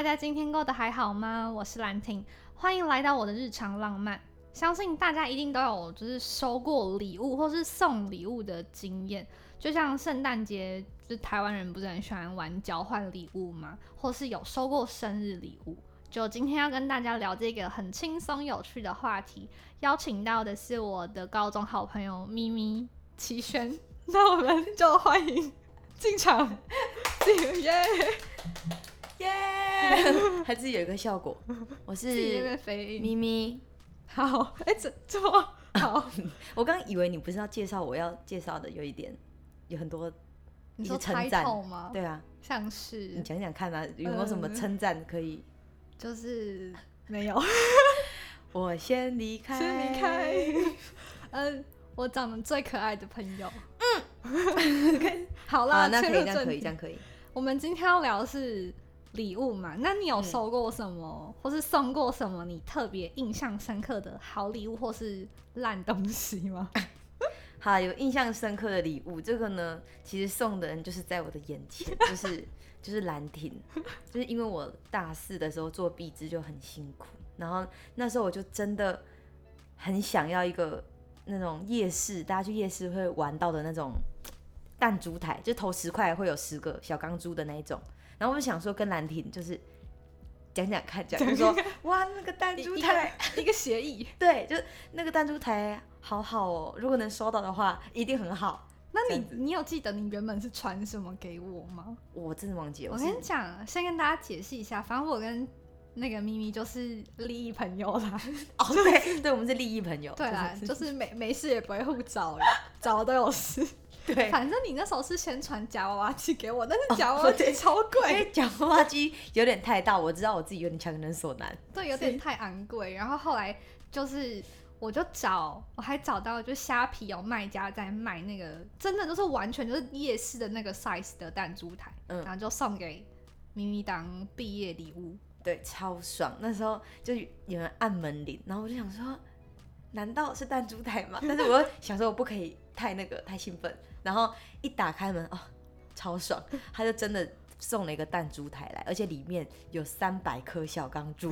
大家今天过得还好吗？我是兰婷，欢迎来到我的日常浪漫。相信大家一定都有就是收过礼物或是送礼物的经验，就像圣诞节，就是台湾人不是很喜欢玩交换礼物吗？或是有收过生日礼物？就今天要跟大家聊这个很轻松有趣的话题，邀请到的是我的高中好朋友咪咪齐轩，那我们就欢迎进场，耶 耶！还自己有一个效果，我是咪咪。好，哎、这这么好，我刚以为你不是要介绍我要介绍的，有一点有很多你说一些称赞吗？对啊，像是你是讲讲看啊，有没有什么嗯称赞可以？就是没有，我先离开，先离开。嗯，我长得最可爱的朋友。嗯，好啦，啊，那可以，这样可以，题这样可以。我们今天要聊的是礼物嘛？那你有嗯收过什么，或是送过什么你特别印象深刻的好礼物，或是烂东西吗？好，有印象深刻的礼物，这个呢，其实送的人就是在我的眼前，就是就是兰亭，就是因为我大四的时候做壁纸就很辛苦，然后那时候我就真的很想要一个那种夜市，大家去夜市会玩到的那种弹珠台，就投十块会有十个小钢珠的那一种，然后我就想说跟兰亭就是讲讲看，讲就说 哇那个弹珠一台。一个协议。对，就是那个弹珠台好好哦，如果能收到的话，一定很好。那你你有记得你原本是传什么给我吗？我真的忘记了，我是跟你讲，先跟大家解释一下，反正我跟那个咪咪就是利益朋友啦。哦，对，对，我们是利益朋友。对啦，就是没没事也不会互找了，找了都有事。对，反正你那时候是先传夹娃娃机给我，但是夹娃娃机超因贵，夹娃娃机有点太大，我知道我自己有点强人所难。对，有点太昂贵。然后后来就是。我就找，我还找到，就虾皮有卖家在卖那个，真的就是完全就是夜市的那个 size 的弹珠台，嗯然后就送给咪咪当毕业礼物。对，超爽。那时候就有人按门铃，然后我就想说，难道是弹珠台吗？但是我又想说我不可以太那个太兴奋，然后一打开门，哦，超爽，他就真的。送了一个弹珠台来，而且里面有三百颗小钢珠，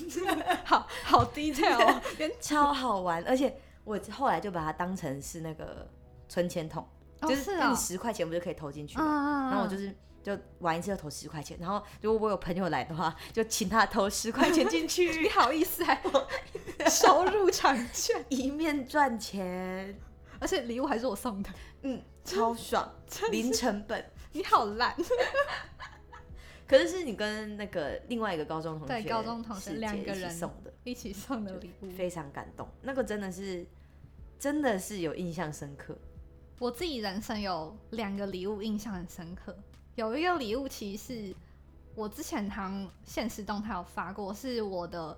好好 detail，哦。超好玩，而且我后来就把它当成是那个存钱筒，哦就是你，十块钱不就可以投进去吗？嗯然后我就是就玩一次就投十块钱，然后如果我有朋友来的话，就请他投十块钱进 你去，好意思还 收入场券，一面赚钱，而且礼物还是我送的，嗯，超爽，零成本。你好烂。可是是你跟那个另外一个高中同学，对高中同学两个人送的，一起送的礼物，非常感动，那个真的是真的是有印象深刻。我自己人生有两个礼物印象很深刻，有一个礼物其实是我之前好像现实动态有发过，是我的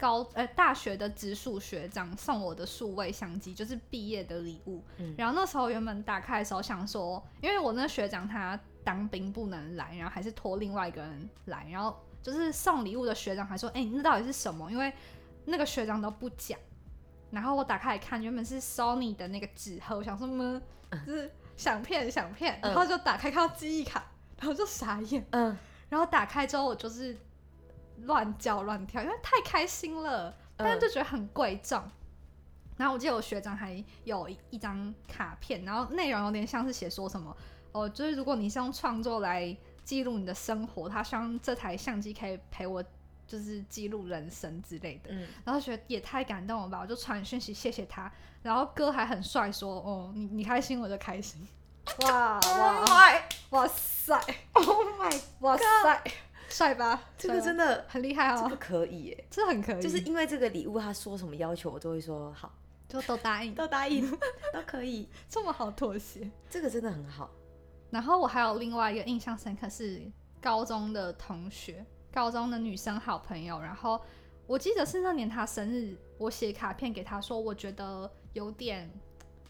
高呃大学的直属学长送我的数位相机，就是毕业的礼物。嗯然后那时候原本打开的时候想说，因为我那个学长他当兵不能来，然后还是托另外一个人来，然后就是送礼物的学长还说，哎、那到底是什么？因为那个学长都不讲。然后我打开来看，原本是 Sony 的那个纸盒，我想说，么，就是想骗想骗，嗯然后就打开看到记忆卡，然后就傻眼。嗯，然后打开之后，我就是乱叫乱跳，因为太开心了，但是就觉得很贵重。然后我记得我学长还有一一张卡片，然后内容有点像是写说什么，哦，就是如果你是用创作来记录你的生活，他希望这台相机可以陪我，就是记录人生之类的。嗯，然后觉得也太感动了吧，我就传讯息谢谢他，然后哥还很帅说，哦，你你开心我就开心，哇 Oh 哇 my 哇塞。Oh my，哇塞，帅吧？这个真的很厉害这个哦，可以耶。这很可以，就是因为这个礼物，他说什么要求，我都会说好，就都答应，都答应，都可以。这么好妥协。这个真的很好。然后我还有另外一个印象深刻是高中的同学，高中的女生好朋友，然后我记得是那年她生日，我写卡片给她说，我觉得有点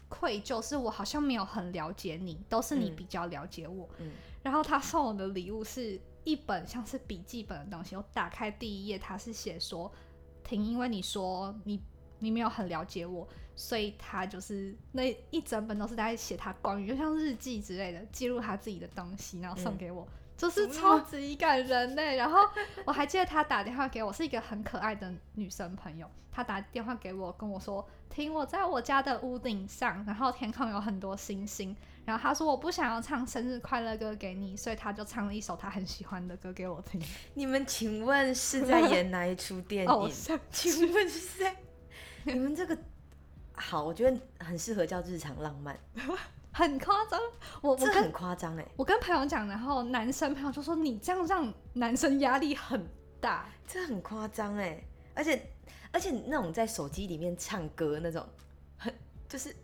愧疚，是我好像没有很了解你，都是你嗯比较了解我。嗯然后她送我的礼物是一本像是笔记本的东西，我打开第一页，它是写说，婷，因为你说你你没有很了解我，所以他就是那一整本都是在写他关于就像日记之类的，记录他自己的东西，然后送嗯给我，就是超级感人呢。然后我还记得他打电话给我，是一个很可爱的女生朋友，她打电话给我跟我说，听我在我家的屋顶上，然后天空有很多星星。然后他说我不想要唱生日快乐歌给你，所以他就唱了一首他很喜欢的歌给我听。你们请问是在演哪一出电影？请问是在？你们这个好，我觉得很适合叫日常浪漫。很夸张，我这很夸张哎！我跟朋友讲，然后男生朋友就说你这样让男生压力很大，这很夸张哎！而且而且那种在手机里面唱歌那种，很就是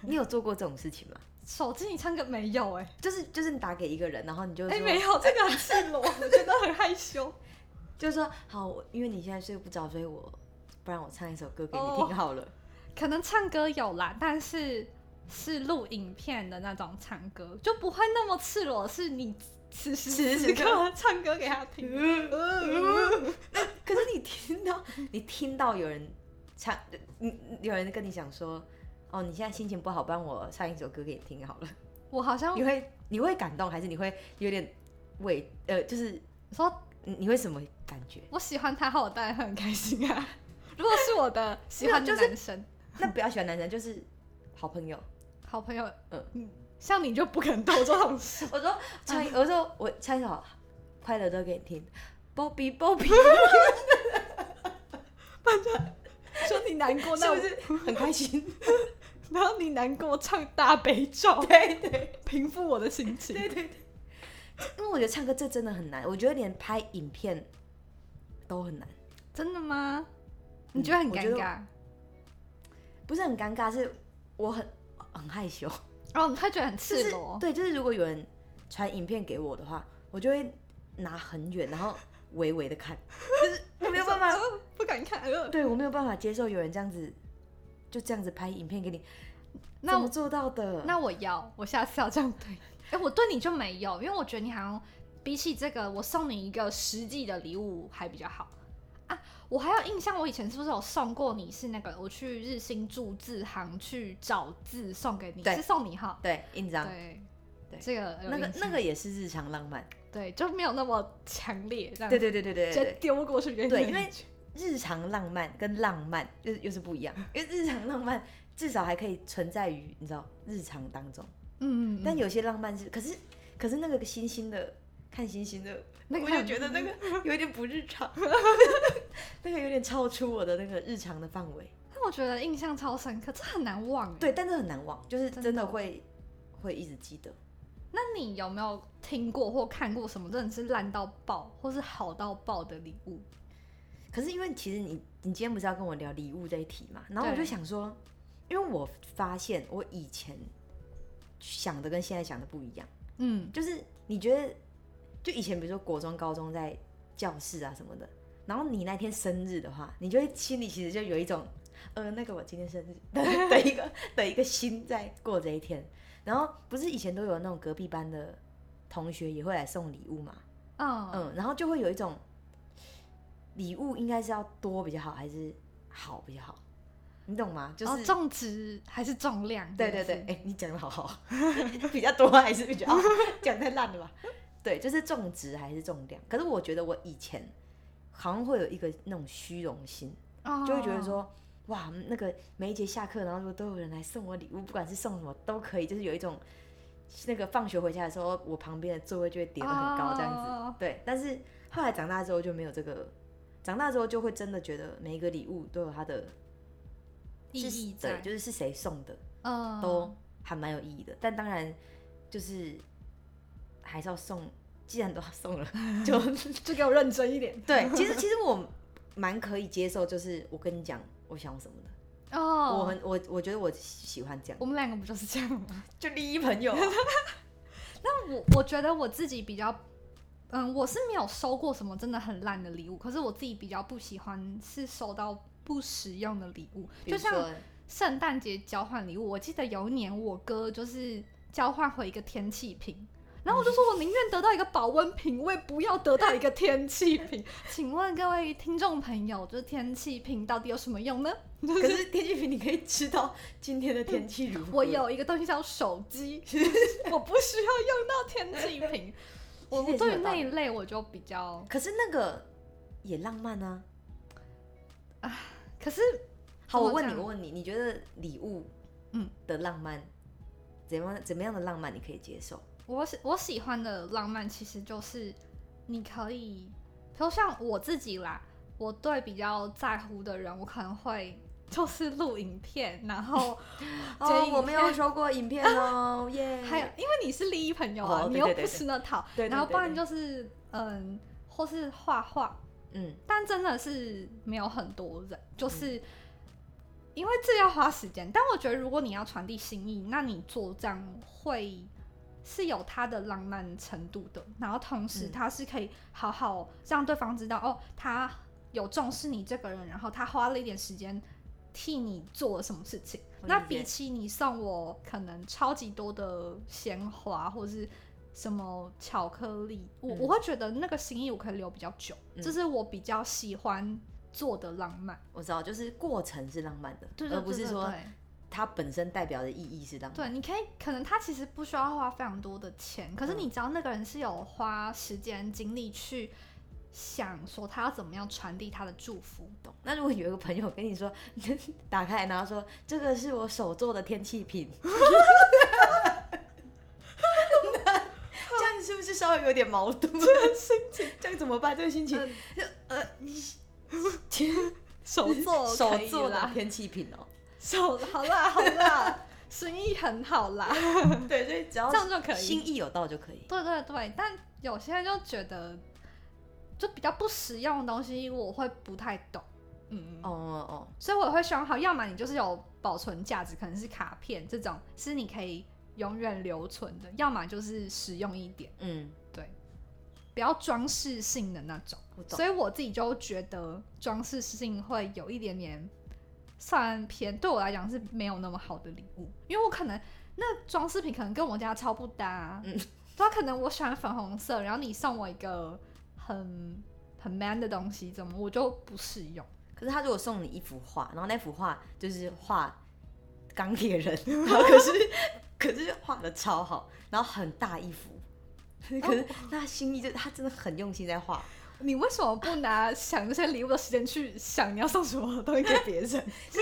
你有做过这种事情吗？手机你唱歌没有哎，就是就是你打给一个人，然后你就哎没有 这个很赤裸，我觉得很害羞。就是说好，因为你现在睡不着，所以我不然我唱一首歌给你听好了。可能唱歌有啦，但是。是录影片的那种唱歌，就不会那么赤裸。是你此时此刻 唱歌给他听。可是你听到，你听到有人唱，你有人跟你讲说，哦，你现在心情不好，帮我唱一首歌给你听好了。我好像你会你会感动，还是你会有点委呃，就是说你会什么感觉？我喜欢他，我当然会很开心啊。如果是我的喜欢的男生，那不要喜欢男生，就是好朋友。好朋友，嗯，像你就不肯做这种事。我说唱，我说我唱一首快乐歌给你听，Bobby，Bobby，反正说你难过，那是不是很开心？然后你难过唱大悲咒，对对，平复我的心情。对对对，因为我觉得唱歌这真的很难，我觉得连拍影片都很难。真的吗？你觉得很尴尬？不是很尴尬，是我很。很害羞哦，他觉得很赤裸。对，就是如果有人传影片给我的话，我就会拿很远，然后微微的看，就是我没有办法，不敢看。对我没有办法接受有人这样子，就这样子拍影片给你，怎么做到的？那我要，我下次要这样对。哎，我对你就没有，因为我觉得你好像比起这个，我送你一个实际的礼物还比较好。啊，我还有印象，我以前是不是有送过你？是那个我去日新注字行去找字送给你，是送你哈？对，印章。对，对，这个那个那个也是日常浪漫，对，就没有那么强烈。这样。对对对对对，直接丢过去给。对，因为日常浪漫跟浪漫又又是不一样，因为日常浪漫至少还可以存在于你知道日常当中，嗯嗯，但有些浪漫是，可是可是那个星星的看星星的。那个我就觉得那个 有点不日常，那个有点超出我的那个日常的范围。但我觉得印象超深刻，这很难忘。对，但是很难忘，就是真的会会一直记得。那你有没有听过或看过什么真的是烂到爆，或是好到爆的礼物？可是因为其实你你今天不是要跟我聊礼物这一题嘛？然后我就想说，因为我发现我以前想的跟现在想的不一样。嗯，就是你觉得。就以前，比如说国中、高中在教室啊什么的，然后你那天生日的话，你就会心里其实就有一种，呃，那个我今天生日 的一个的一个心在过这一天。然后不是以前都有那种隔壁班的同学也会来送礼物嘛？嗯嗯，然后就会有一种礼物应该是要多比较好，还是好比较好？你懂吗？就是重质还是重量？对对对，哎，你讲的好好，比较多还是比较 讲太烂了吧？对，就是重质还是重量？可是我觉得我以前好像会有一个那种虚荣心，就会觉得说，哇，那个每一节下课，然后如果都有人来送我礼物，不管是送什么都可以，就是有一种那个放学回家的时候，我旁边的座位就会叠得很高这样子。对，但是后来长大之后就没有这个，长大之后就会真的觉得每一个礼物都有它的意义在，就是是谁送的，嗯都还蛮有意义的。但当然就是。还是要送，既然都要送了，就就给我认真一点。对，其实其实我蛮可以接受，就是我跟你讲我想什么的。哦，我很我我觉得我喜欢这样。我们两个不就是这样吗？就利益朋友。那我我觉得我自己比较，嗯，我是没有收过什么真的很烂的礼物，可是我自己比较不喜欢是收到不实用的礼物，就像圣诞节交换礼物。我记得有一年我哥就是交换回一个天气瓶。然后我就说，我宁愿得到一个保温瓶，我也不要得到一个天气瓶。请问各位听众朋友，就是天气瓶到底有什么用呢？可是天气瓶你可以知道今天的天气如何。我有一个东西叫手机，我不需要用到天气瓶。我其实也是对于那一类我就比较，可是那个也浪漫啊。可是好，我问你，我问你，你觉得礼物，嗯的浪漫，怎么样怎么样的浪漫你可以接受？我喜我喜欢的浪漫其实就是你可以，比如像我自己啦，我对比较在乎的人，我可能会就是录影片，然后剪哦，影我没有收过影片哦，耶。还有因为你是利益朋友啊，你又不吃那套，对对然后不然就是嗯，或是画画，嗯，但真的是没有很多人，就是。因为这要花时间，但我觉得如果你要传递心意，那你做这样会是有它的浪漫程度的，然后同时嗯它是可以好好让对方知道、哦，他有重视你这个人，然后他花了一点时间替你做了什么事情。那比起你送我可能超级多的鲜花或是什么巧克力，我、嗯我会觉得那个心意我可以留比较久，嗯这是我比较喜欢做的浪漫。我知道，就是过程是浪漫的，而不是说它本身代表的意义是浪漫。对，你可以可能他其实不需要花非常多的钱，可是嗯你知道那个人是有花时间精力去想说他要怎么样传递他的祝福。懂。那如果有一个朋友跟你说，打开然后说这个是我手做的天气瓶，那这样是不是稍微有点矛盾？这个心情，这样怎么办？这个心情，呃，手做手做的啦，天气品哦。手好啦好啦，生意很好啦，对，所以只要这样就可以。心意有到就可以。对对对，但有些人就觉得就比较不实用的东西，我会不太懂。嗯，哦哦哦，所以我会选好，要么你就是有保存价值，可能是卡片这种，是你可以永远留存的；要么就是实用一点，嗯，对。比较装饰性的那种。所以我自己就觉得装饰性会有一点点算偏，对我来讲是没有那么好的礼物，因为我可能那装饰品可能跟我家超不搭、啊，嗯。对啊，可能我喜欢粉红色，然后你送我一个很很 man 的东西，怎么我就不适用？可是他如果送你一幅画，然后那幅画就是画钢铁人，然后可是可是画的超好，然后很大一幅，可是那心意就他真的很用心在画，你为什么不拿想这些礼物的时间去想你要送什么东西给别人？是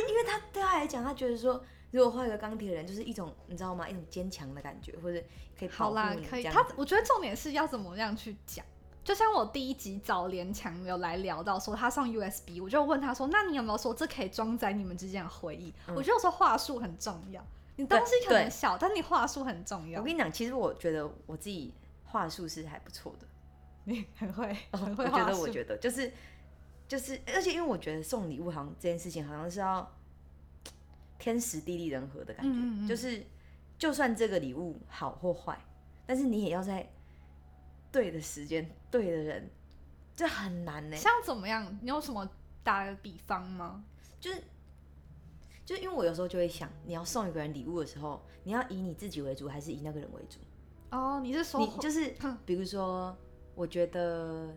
因为他对他来讲，他觉得说如果画一个钢铁人，就是一种你知道吗？一种坚强的感觉，或者可以好啦，你可以。他我觉得重点是要怎么样去讲。就像我第一集找连强有来聊到说他上 USB，我就问他说：“那你有没有说这可以装载你们之间的回忆？”嗯我觉得有时候话术很重要，你东西可能小，但你话术很重要我。跟你讲，其实我觉得我自己话术是还不错的。你很会，很哦我会。觉得，我觉得就是就是，而且因为我觉得送礼物好像这件事情好像是要天时地利人和的感觉，嗯嗯嗯就是就算这个礼物好或坏，但是你也要在对的时间、对的人，这很难呢。像怎么样？你有什么打个比方吗？就是就是因为我有时候就会想，你要送一个人礼物的时候，你要以你自己为主，还是以那个人为主？哦，你是说你就是哼比如说，我觉得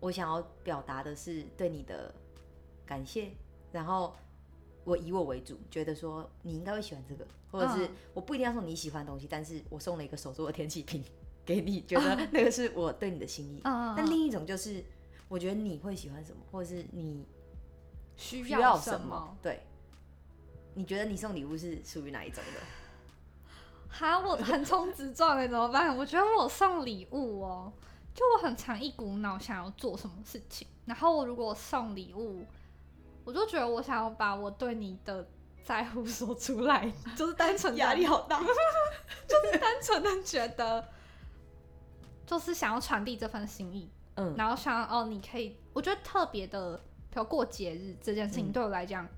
我想要表达的是对你的感谢，然后我以我为主，觉得说你应该会喜欢这个，或者是嗯我不一定要送你喜欢的东西，但是我送了一个手做的天气瓶给你，觉得那个是我对你的心意。嗯，那另一种就是，我觉得你会喜欢什么，或者是你需需要什么？对，你觉得你送礼物是属于哪一种的？哈，我横冲直撞哎，怎么办？我觉得我送礼物哦，就我很常一股脑想要做什么事情，然后我如果送礼物，我就觉得我想要把我对你的在乎说出来，就是单纯 压力好大。就是单纯的觉得，就是想要传递这份心意，嗯，然后想要哦，你可以，我觉得特别的，比如过节日这件事情嗯对我来讲，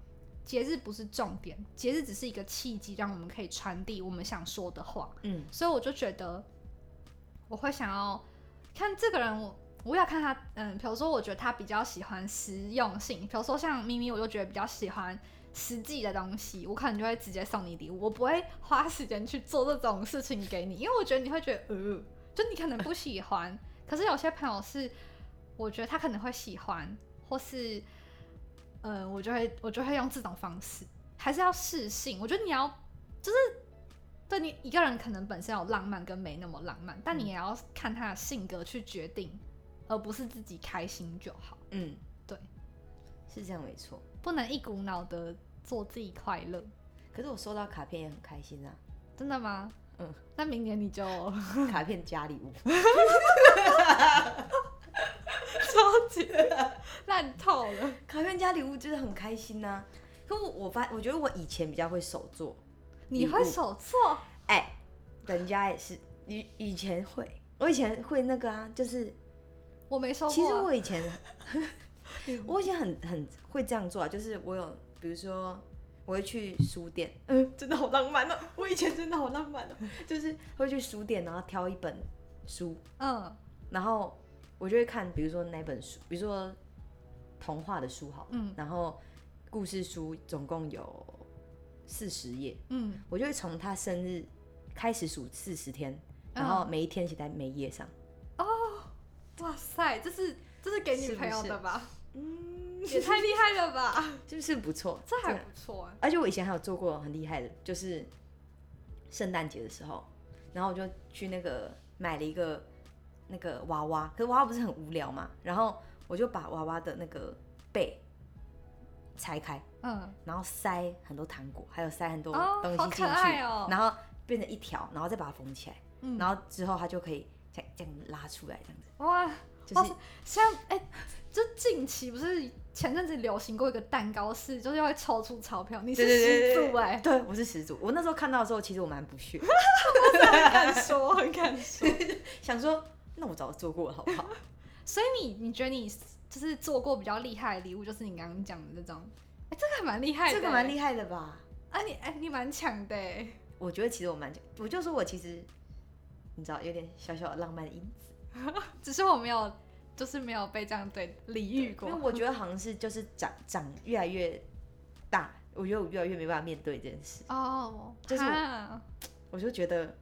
节日不是重点，节日只是一个契机，让我们可以传递我们想说的话。嗯所以我就觉得，我会想要看这个人我。我要看他，嗯，比如说，我觉得他比较喜欢实用性，比如说像咪咪，我就觉得比较喜欢实际的东西，我可能就会直接送你礼物，我不会花时间去做这种事情给你，因为我觉得你会觉得，呃，就你可能不喜欢，可是有些朋友是，我觉得他可能会喜欢，或是，呃，我就会我就会用这种方式，还是要试性，我觉得你要就是对你一个人可能本身有浪漫跟没那么浪漫，但你也要看他的性格去决定，而不是自己开心就好，嗯，对，是这样没错。不能一股脑的做自己快乐。可是我收到卡片也很开心啊，真的吗？嗯，那明年你就 卡片加礼物，超级烂透了。卡片加礼物就是很开心呐、可我我发，我觉得我以前比较会手做，你会手做？哎、人家也是以以前会，我以前会那个啊，就是我没收过啊。其实我以前 我以前很很会这样做啊，就是我有比如说我会去书店，嗯，真的好浪漫哦，我以前真的好浪漫哦，就是会去书店，然后挑一本书，嗯。然后我就会看，比如说哪本书，比如说童话的书好了，嗯然后故事书总共有四十页，嗯，我就会从他生日开始数四十天，然后每一天写在每一页上。哦哇塞，这是这是给女朋友的吧？嗯，也太厉害了吧！是不是不错，这还不错啊。而且我以前还有做过很厉害的，就是圣诞节的时候，然后我就去那个买了一个那个娃娃，可是娃娃不是很无聊嘛，然后我就把娃娃的那个背拆开，嗯，然后塞很多糖果，还有塞很多东西进去，然后变成一条，然后再把它缝起来，嗯。然后之后它就可以这样这样拉出来，这样子，哇，就是哇像哎、就近期不是前阵子流行过一个蛋糕是，就是会抽出钞票，你是始祖哎，对，我是始祖。我那时候看到的时候，其实我蛮不屑，很敢说，很敢说。想说那我早做过了，好不好？所以你你觉得你就是做过比较厉害的礼物，就是你刚刚讲的这种，哎、这个还蛮厉害的，这个蛮厉害的吧？啊你哎、你蛮强的哎，我觉得其实我蛮，我就说我其实你知道有点小小的浪漫的因子，只是我没有，就是没有被这样对礼遇过。因为。我觉得好像是就是长长越来越大，我觉得我越来越没办法面对这件事，哦，就是我 我就觉得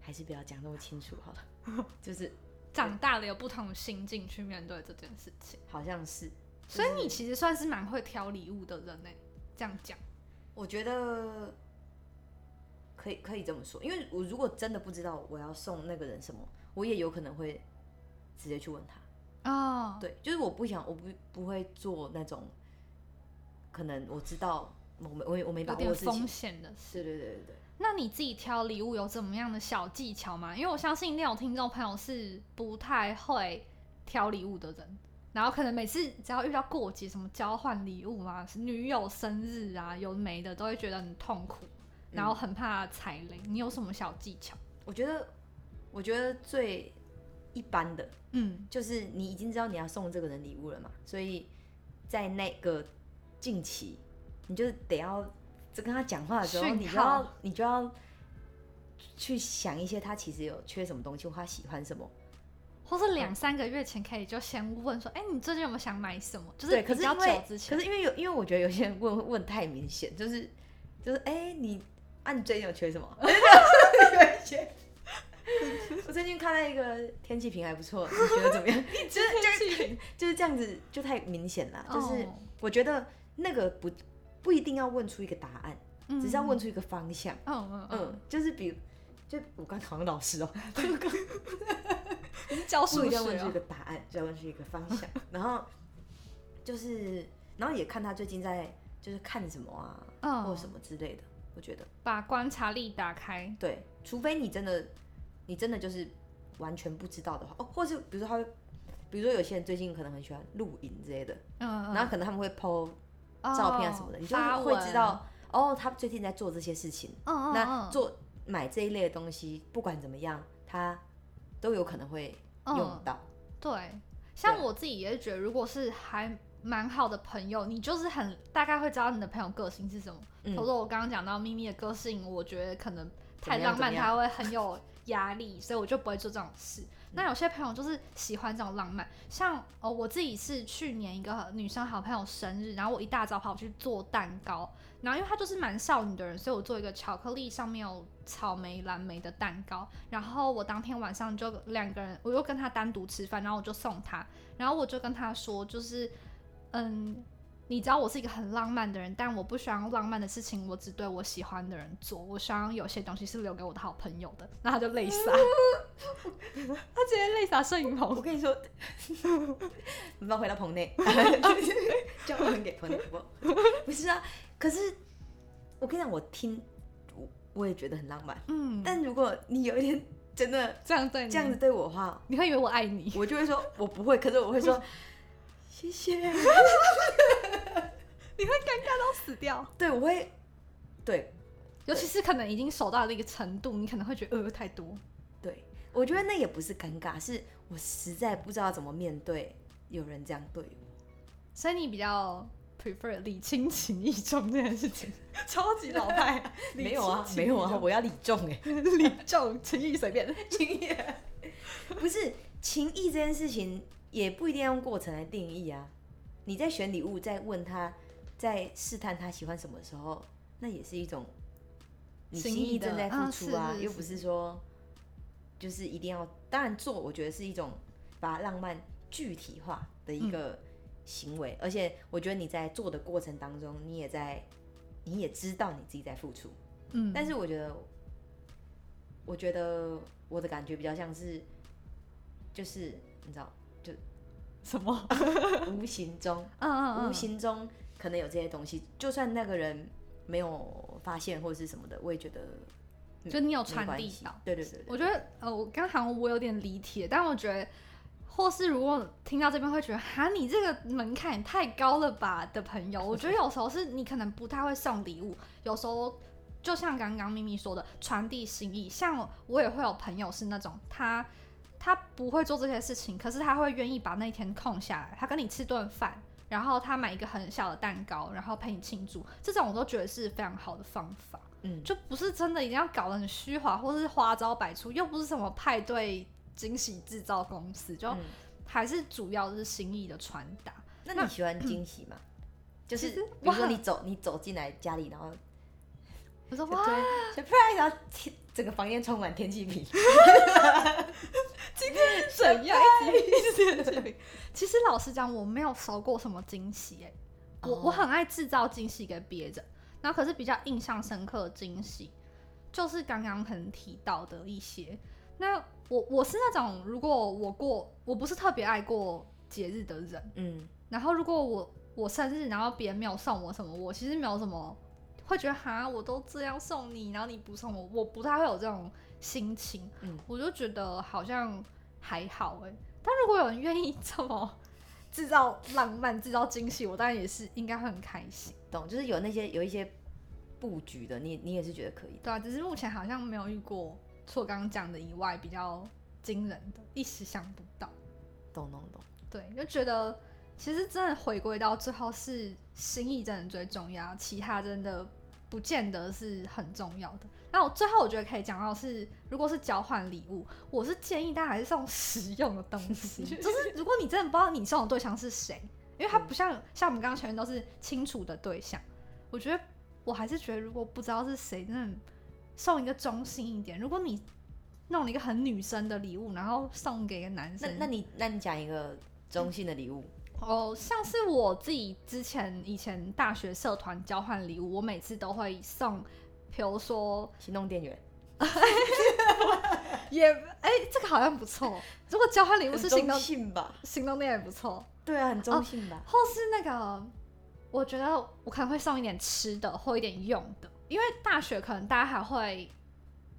还是不要讲那么清楚好了，就是长大了有不同的心境去面对这件事情，好像是，所以你其实算是蛮会挑礼物的人呢。这样讲，我觉得可以可以这么说，因为我如果真的不知道我要送那个人什么，我也有可能会直接去问他。哦，对，就是我不想，我不不会做那种可能我知道我没我没我没把有风握的事情。险的事。对对对对对，那你自己挑礼物有怎么样的小技巧吗？因为我相信那种听众朋友是不太会挑礼物的人，然后可能每次只要遇到过节，什么交换礼物啊、女友生日啊，有没的都会觉得很痛苦，然后很怕踩雷。你有什么小技巧？我觉得我觉得最一般的嗯，就是你已经知道你要送这个人礼物了嘛，所以在那个近期，你就得要在跟他讲话的时候，你就要你就要去想一些他其实有缺什么东西，或他喜欢什么。或是两三个月前可以就先问说，哎、你最近有没有想买什么？就是，可比较是因为久之前可。是因为有，因为我觉得有些人问问太明显，就是就是哎、你啊你最近有缺什么？有一些 我最近看到一个天气瓶还不错，你觉得怎么样？就是就是 就是这样子，就太明显了。就是哦我觉得那个不不一定要问出一个答案，嗯只是要问出一个方向。嗯嗯嗯，嗯，就是比如就我刚考上老师哦、你是教不数学、一定要问出一哦，个答案，只要问出一个方向。然后就是，然后也看他最近在就是看什么啊，嗯，或什么之类的。我觉得把观察力打开。对，除非你真的你真的就是完全不知道的话，哦，或是比如说他会，比如说有些人最近可能很喜欢露营之类的，嗯，然后可能他们会 PO 哦照片啊什么的，你就发会知道哦，他最近在做这些事情。嗯嗯那嗯做买这一类的东西，不管怎么样，他都有可能会嗯用到。对，像对我自己也是觉得，如果是还蛮好的朋友，你就是很大概会知道你的朋友个性是什么。比嗯如说我刚刚讲到咪咪的个性，我觉得可能太浪漫，怎么样怎么样他会很有压力，所以我就不会做这种事。那有些朋友就是喜欢这种浪漫，像哦，我自己是去年一个女生好朋友生日，然后我一大早跑去做蛋糕，然后因为她就是蛮少女的人，所以我做一个巧克力上面有草莓、蓝莓的蛋糕，然后我当天晚上就两个人，我又跟她单独吃饭，然后我就送她，然后我就跟她说，就是嗯。你知道我是一个很浪漫的人，但我不希望浪漫的事情我只对我喜欢的人做，我希望有些东西是留给我的好朋友的。那他就泪洒，他直接泪洒摄影棚我。跟你说，你们要回到棚内，叫我们给棚内不？不是啊，可是我跟你讲，我听我我也觉得很浪漫。嗯，但如果你有一天真的这样对你这样子，对我的话，你会以为我爱你。我就会说我不会，可是我会说谢谢。你会尴尬到死掉，对，我会对尤其是可能已经熟到了一个程度，你可能会觉得呃太多。对，我觉得那也不是尴尬，是我实在不知道怎么面对有人这样对我。所以你比较 prefer 礼轻情意重这件事情，超级老派。没有啊，没有啊，我要礼重哎、礼重情意随便。情意不是情意这件事情，也不一定要用过程来定义啊。你在选礼物，在问他，在试探他喜欢什么的时候，那也是一种你心心意正在付出啊，又不是说就是一定要。当然做，我觉得是一种把浪漫具体化的一个行为，而且我觉得你在做的过程当中，你也在，你也知道你自己在付出。嗯，但是我觉得，我觉得我的感觉比较像是，就是你知道，就什么？无形中，嗯嗯嗯，无形中可能有这些东西，就算那个人没有发现或者是什么的，我也觉得嗯就你有没传递到。对对对对，我觉得呃，我刚好像我有点离题，但我觉得，或是如果听到这边会觉得，哈，你这个门槛太高了吧的朋友，我觉得有时候是你可能不太会送礼物，有时候就像刚刚咪咪说的，传递心意。像我也会有朋友是那种他。他不会做这些事情，可是他会愿意把那一天空下来，他跟你吃顿饭，然后他买一个很小的蛋糕，然后陪你庆祝，这种我都觉得是非常好的方法。嗯，就不是真的一定要搞得很虚华，或是花招百出，又不是什么派对惊喜制造公司，就嗯还是主要是心意的传达。那你喜欢惊喜吗？就是比如说你走你走进来家里，然后我说对 哇，surprise，然后天整个房间充满天气瓶，怎样？一直一直点点其实老实讲，我没有收过什么惊喜，哎，我哦。我很爱制造惊喜给别人，然后可是比较印象深刻的惊喜，就是刚刚可能提到的一些。那我我是那种，如果我过我不是特别爱过节日的人，嗯，然后如果我我生日，然后别人没有送我什么，我其实没有什么会觉得哈，我都这样送你，然后你不送我，我不太会有这种心情。嗯我就觉得好像还好哎。但如果有人愿意这么制造浪漫、制造惊喜，我当然也是应该会很开心。懂，就是有那些有一些布局的，你你也是觉得可以的。对啊，只是目前好像没有遇过除我刚刚讲的以外比较惊人的，一时想不到。懂懂懂。对，就觉得其实真的回归到最后是心意真的最重要，其他真的不见得是很重要的。那我最后我觉得可以讲到是，如果是交换礼物，我是建议大家还是送 实用的东西，就是如果你真的不知道你送的对象是谁，因为他不像像我们刚刚前面都是清楚的对象，我觉得我还是觉得如果不知道是谁，真的送一个中性一点。如果你弄了一个很女生的礼物，然后送给一个男生，那你那你讲一个中性的礼物，哦，像是我自己之前以前大学社团交换礼物，我每次都会送，比如说行动电源，也哎、这个好像不错。如果交换礼物是行动性吧？行动电源不错，对啊，很中性吧？或是那个，我觉得我可能会送一点吃的或一点用的，因为大学可能大家还会。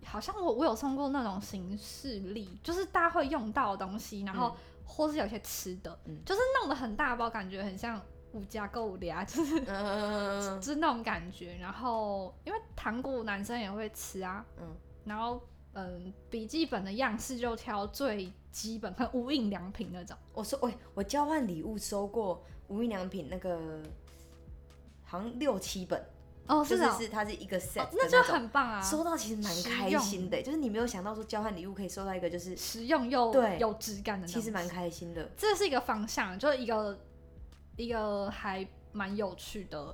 好像我我有送过那种形式力，就是大家会用到的东西，然后或是有些吃的，嗯就是弄得很大包，感觉很像五加购物的啊，就是嗯 就是那种感觉。然后因为糖果男生也会吃啊，嗯然后嗯，笔记本的样式就挑最基本，很无印良品那种。我说，喂，我交换礼物收过无印良品那个，好像六七本，哦，就是哦是它是一个 set 哦那就很棒啊，收到其实蛮开心的，就是你没有想到说交换礼物可以收到一个就是实用又对有质感的，其实蛮。开心的，这是一个方向，就是一个一个还蛮有趣的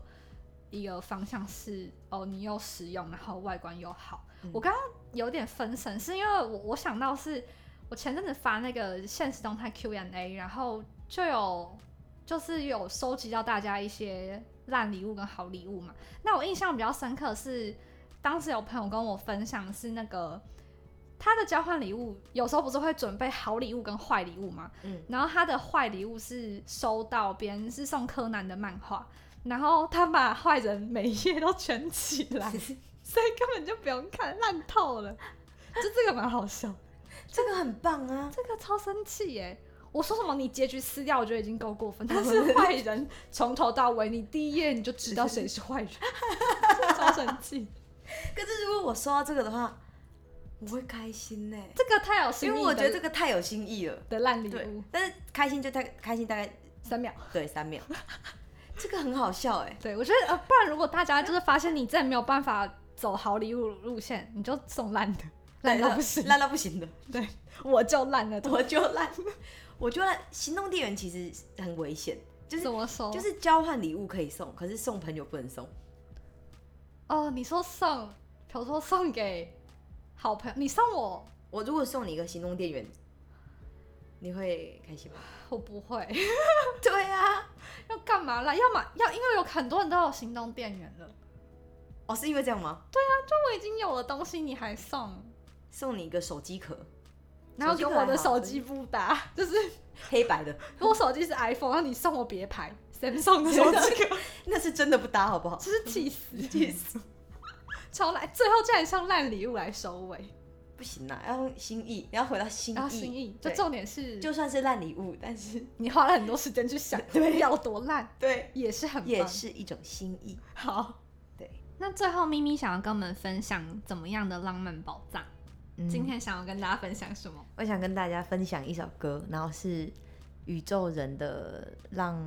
一个方向是哦，你又实用，然后外观又好。嗯我刚刚有点分神，是因为我我想到是我前阵子发那个现实动态 Q&A，然后就有就是有收集到大家一些烂礼物跟好礼物嘛。那我印象比较深刻的是，当时有朋友跟我分享是那个他的交换礼物，有时候不是会准备好礼物跟坏礼物嘛，嗯，然后他的坏礼物是收到别人是送柯南的漫画，然后他把坏人每一页都卷起来，所以根本就不用看，烂透了。就这个蛮好笑，这个很棒啊！这个超生气耶！我说什么你结局撕掉，我觉得已经够过分，但是坏人从头到尾，你第一页你就知道谁是坏人，超神气。可是如果我收到这个的话，我会开心呢，这个太有心意，因为我觉得这个太有心意了。的烂礼对物，，但是开心就太开心，大概三秒。对三秒，这个很好笑哎。对，我觉得呃，不然如果大家就是发现你真的没有办法走好礼物路线，你就送烂的，烂到不行，烂到不行的，对，我就烂了，我就烂，我觉得。行动电源其实很危险，就是怎么收？就是交换礼物可以送，可是送朋友不能送。哦，你说送，比如说送给好朋友，你送我，我如果送你一个行动电源，你会开心吗？我不会，对啊，要干嘛啦？要么要，因为有很多人都有行动电源了，哦，是因为这样吗？对啊就我已经有了东西，你还送，送你一个手机壳，然后跟我的手机不搭，就是黑白的，我手机是 iPhone，然后你送我别牌 Samsung 的手机壳，那是真的不搭，好不好？真是气死，气死！超烂，最后竟然上烂礼物来收尾，不行啦，要用心意，你要回到心意。心意，就重点是，就算是烂礼物，但是 你花了很多时间去想，对要多烂，对，也是很也是一种心意。好。对，那最后咪咪想要跟我们分享怎么样的浪漫宝藏？嗯今天想要跟大家分享什么？我想跟大家分享一首歌，然后是宇宙人的《浪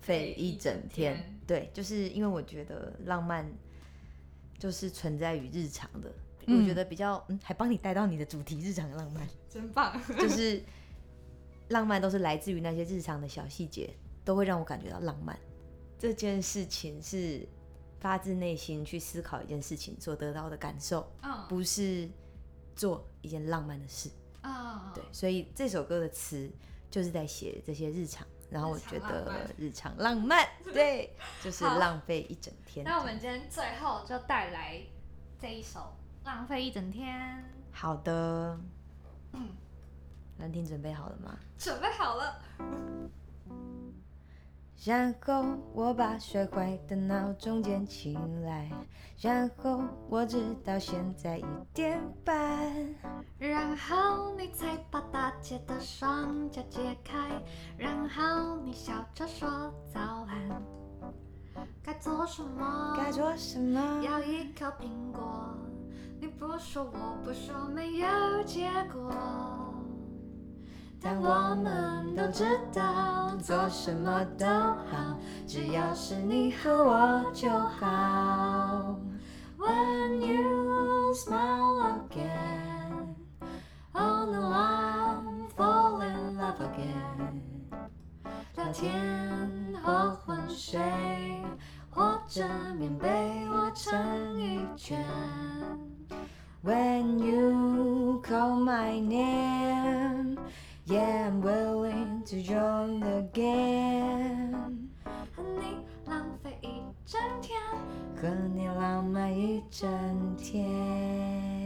费一整天》对，就是因为我觉得浪漫就是存在于日常的，嗯我觉得比较嗯，还帮你带到你的主题日常浪漫，真棒！就是浪漫都是来自于那些日常的小细节，都会让我感觉到浪漫。这件事情是发自内心去思考一件事情所得到的感受，嗯不是做一件浪漫的事。嗯，对，所以这首歌的词就是在写这些日常，然后我觉得日常浪漫，对，就是浪费一整天。那我们今天最后就带来这一首《浪费一整天》。好的，嗯，兰婷准备好了吗？准备好了。然后我把摔坏的闹钟捡起来，然后我直到现在一点半。然后你才把大姐的双脚解开，然后你笑着说早安。该做什么？该做什么？咬一口苹果，你不说我不说，没有结果。但我们都知道，做什么都好，只要是你和我就好。When you smile again, oh no, I'm fall in love again. 聊天或昏睡，或者棉被窝成一圈。When you call my name, yeah i'm willing to join again 和你浪费一整天和你浪漫一整天